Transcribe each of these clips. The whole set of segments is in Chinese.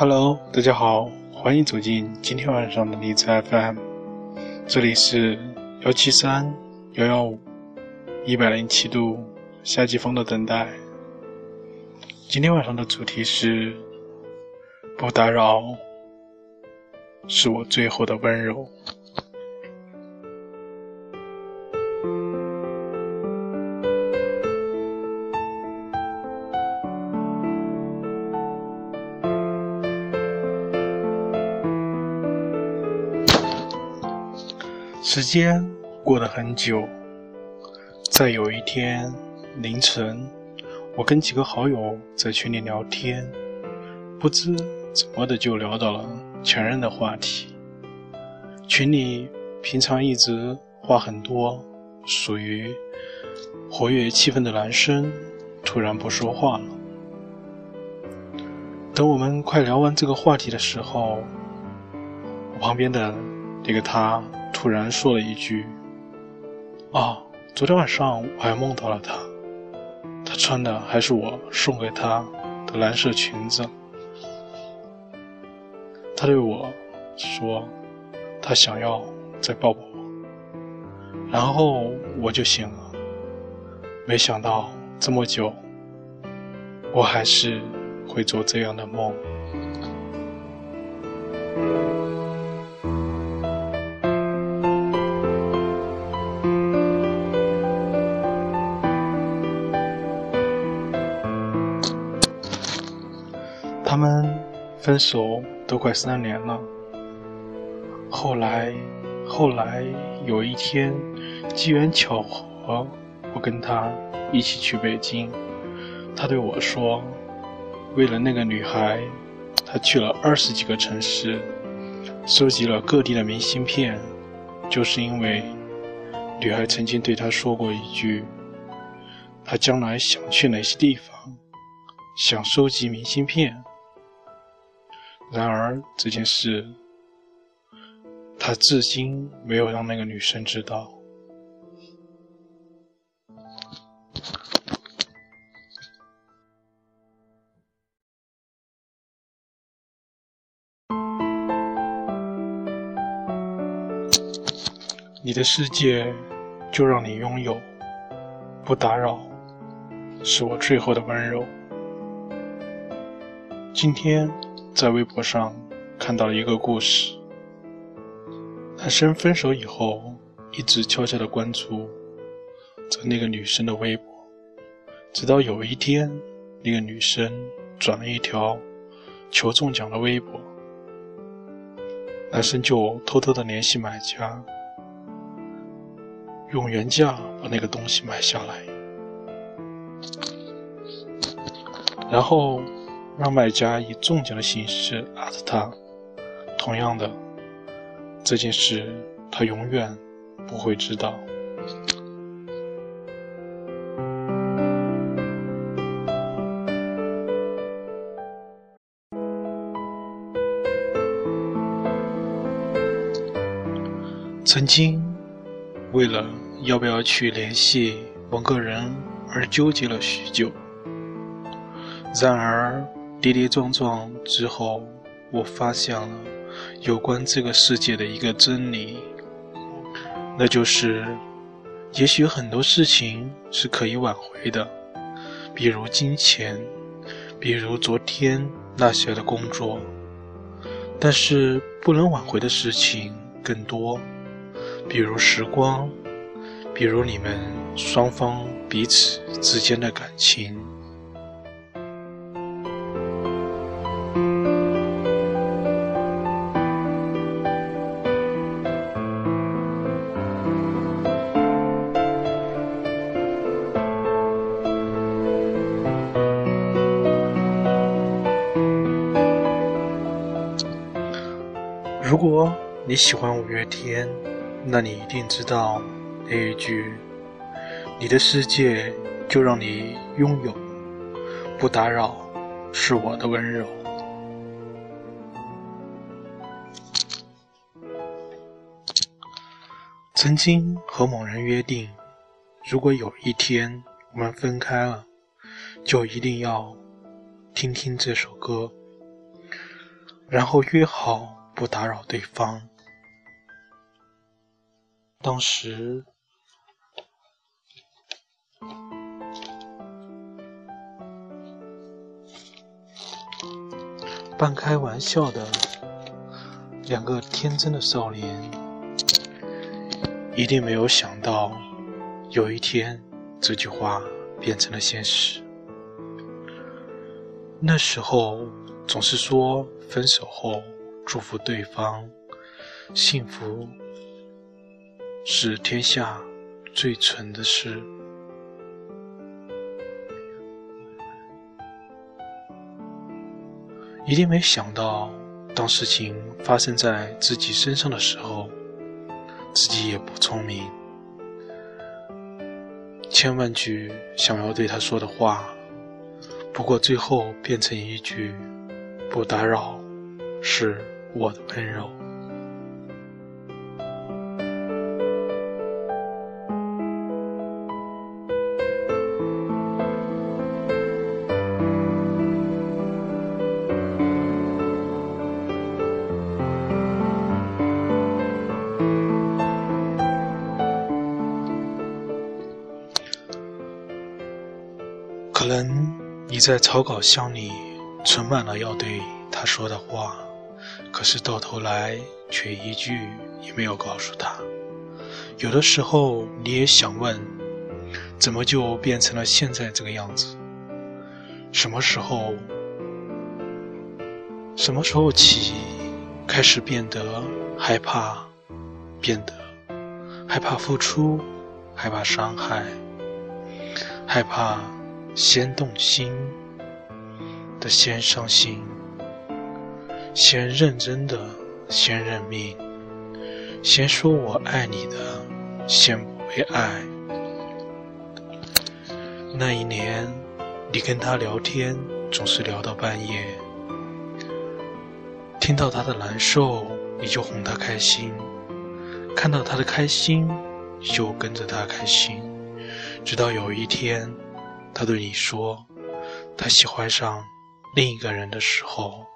Hello，大家好，欢迎走进今天晚上的荔枝 FM，这里是幺七三幺幺五一百零七度夏季风的等待。今天晚上的主题是不打扰，是我最后的温柔。时间过得很久，在有一天凌晨，我跟几个好友在群里聊天，不知怎么的就聊到了前任的话题。群里平常一直话很多、属于活跃气氛的男生，突然不说话了。等我们快聊完这个话题的时候，我旁边的那个他。突然说了一句：“啊，昨天晚上我还梦到了她，她穿的还是我送给她的蓝色裙子。她对我说，她想要再抱抱我。然后我就醒了，没想到这么久，我还是会做这样的梦。”他们分手都快三年了。后来，后来有一天，机缘巧合，我跟他一起去北京。他对我说：“为了那个女孩，他去了二十几个城市，收集了各地的明信片，就是因为女孩曾经对他说过一句：他将来想去哪些地方，想收集明信片。”然而这件事，他至今没有让那个女生知道。你的世界就让你拥有，不打扰，是我最后的温柔。今天。在微博上看到了一个故事：男生分手以后，一直悄悄的关注着那个女生的微博，直到有一天，那个女生转了一条求中奖的微博，男生就偷偷的联系买家，用原价把那个东西买下来，然后。让买家以中奖的形式艾特他。同样的，这件事他永远不会知道。曾经，为了要不要去联系某个人而纠结了许久。然而。跌跌撞撞之后，我发现了有关这个世界的一个真理，那就是，也许很多事情是可以挽回的，比如金钱，比如昨天那些的工作，但是不能挽回的事情更多，比如时光，比如你们双方彼此之间的感情。如果你喜欢五月天，那你一定知道那一句：“你的世界就让你拥有，不打扰，是我的温柔。”曾经和某人约定，如果有一天我们分开了，就一定要听听这首歌。然后约好不打扰对方。当时，半开玩笑的两个天真的少年，一定没有想到，有一天这句话变成了现实。那时候总是说分手后祝福对方幸福是天下最蠢的事，一定没想到，当事情发生在自己身上的时候，自己也不聪明，千万句想要对他说的话。不过最后变成一句“不打扰”，是我的温柔。可能。你在草稿箱里存满了要对他说的话，可是到头来却一句也没有告诉他。有的时候你也想问，怎么就变成了现在这个样子？什么时候？什么时候起开始变得害怕？变得害怕付出，害怕伤害，害怕。先动心的先伤心，先认真的先认命，先说我爱你的先不被爱。那一年，你跟他聊天总是聊到半夜，听到他的难受你就哄他开心，看到他的开心就跟着他开心，直到有一天。他对你说，他喜欢上另一个人的时候，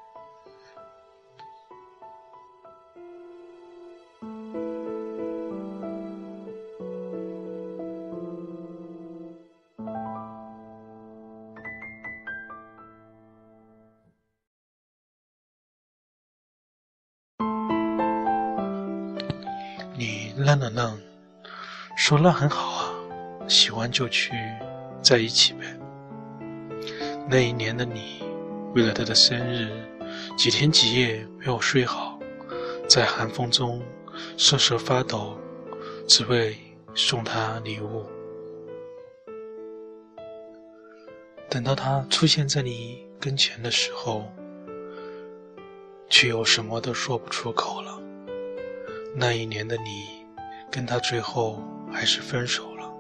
愣了愣，说：“那很好啊，喜欢就去。”在一起呗。那一年的你，为了他的生日，几天几夜没有睡好，在寒风中瑟瑟发抖，只为送他礼物。等到他出现在你跟前的时候，却又什么都说不出口了。那一年的你，跟他最后还是分手了。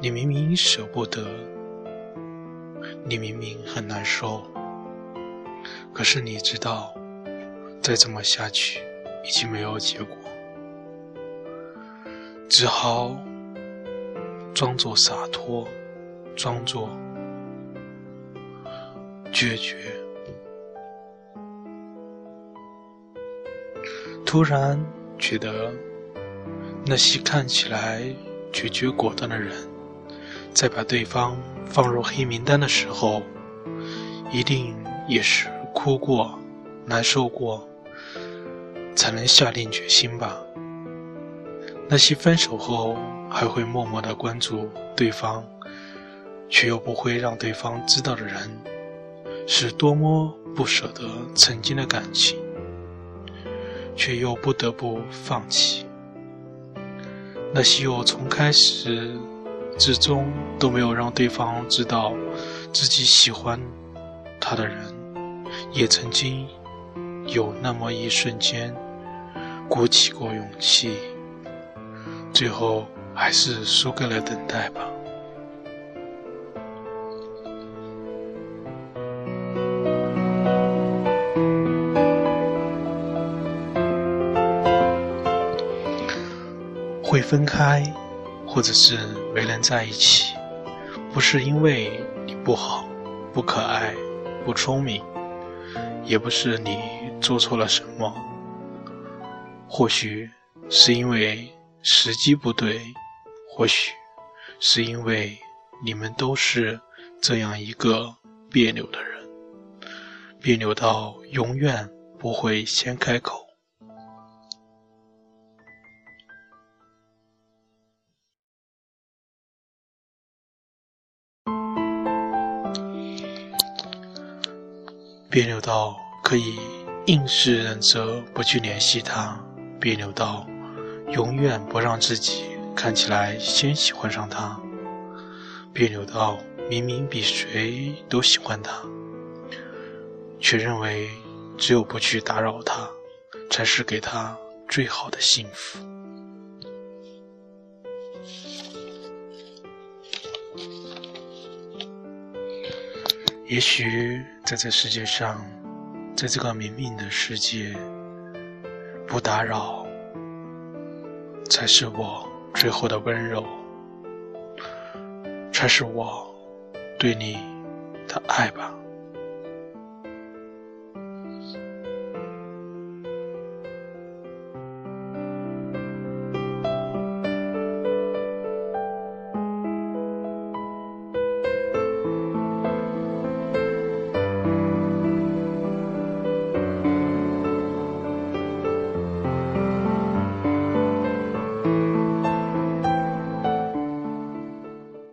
你明明舍不得，你明明很难受，可是你知道，再这么下去已经没有结果，只好装作洒脱，装作决绝。突然觉得，那些看起来决绝果断的人。在把对方放入黑名单的时候，一定也是哭过、难受过，才能下定决心吧。那些分手后还会默默的关注对方，却又不会让对方知道的人，是多么不舍得曾经的感情，却又不得不放弃。那些我从开始。至终都没有让对方知道自己喜欢他的人，也曾经有那么一瞬间鼓起过勇气，最后还是输给了等待吧。会分开。或者是没能在一起，不是因为你不好、不可爱、不聪明，也不是你做错了什么，或许是因为时机不对，或许是因为你们都是这样一个别扭的人，别扭到永远不会先开口。别扭到可以硬是忍着不去联系他，别扭到永远不让自己看起来先喜欢上他，别扭到明明比谁都喜欢他，却认为只有不去打扰他，才是给他最好的幸福。也许在这世界上，在这个明明的世界，不打扰才是我最后的温柔，才是我对你的爱吧。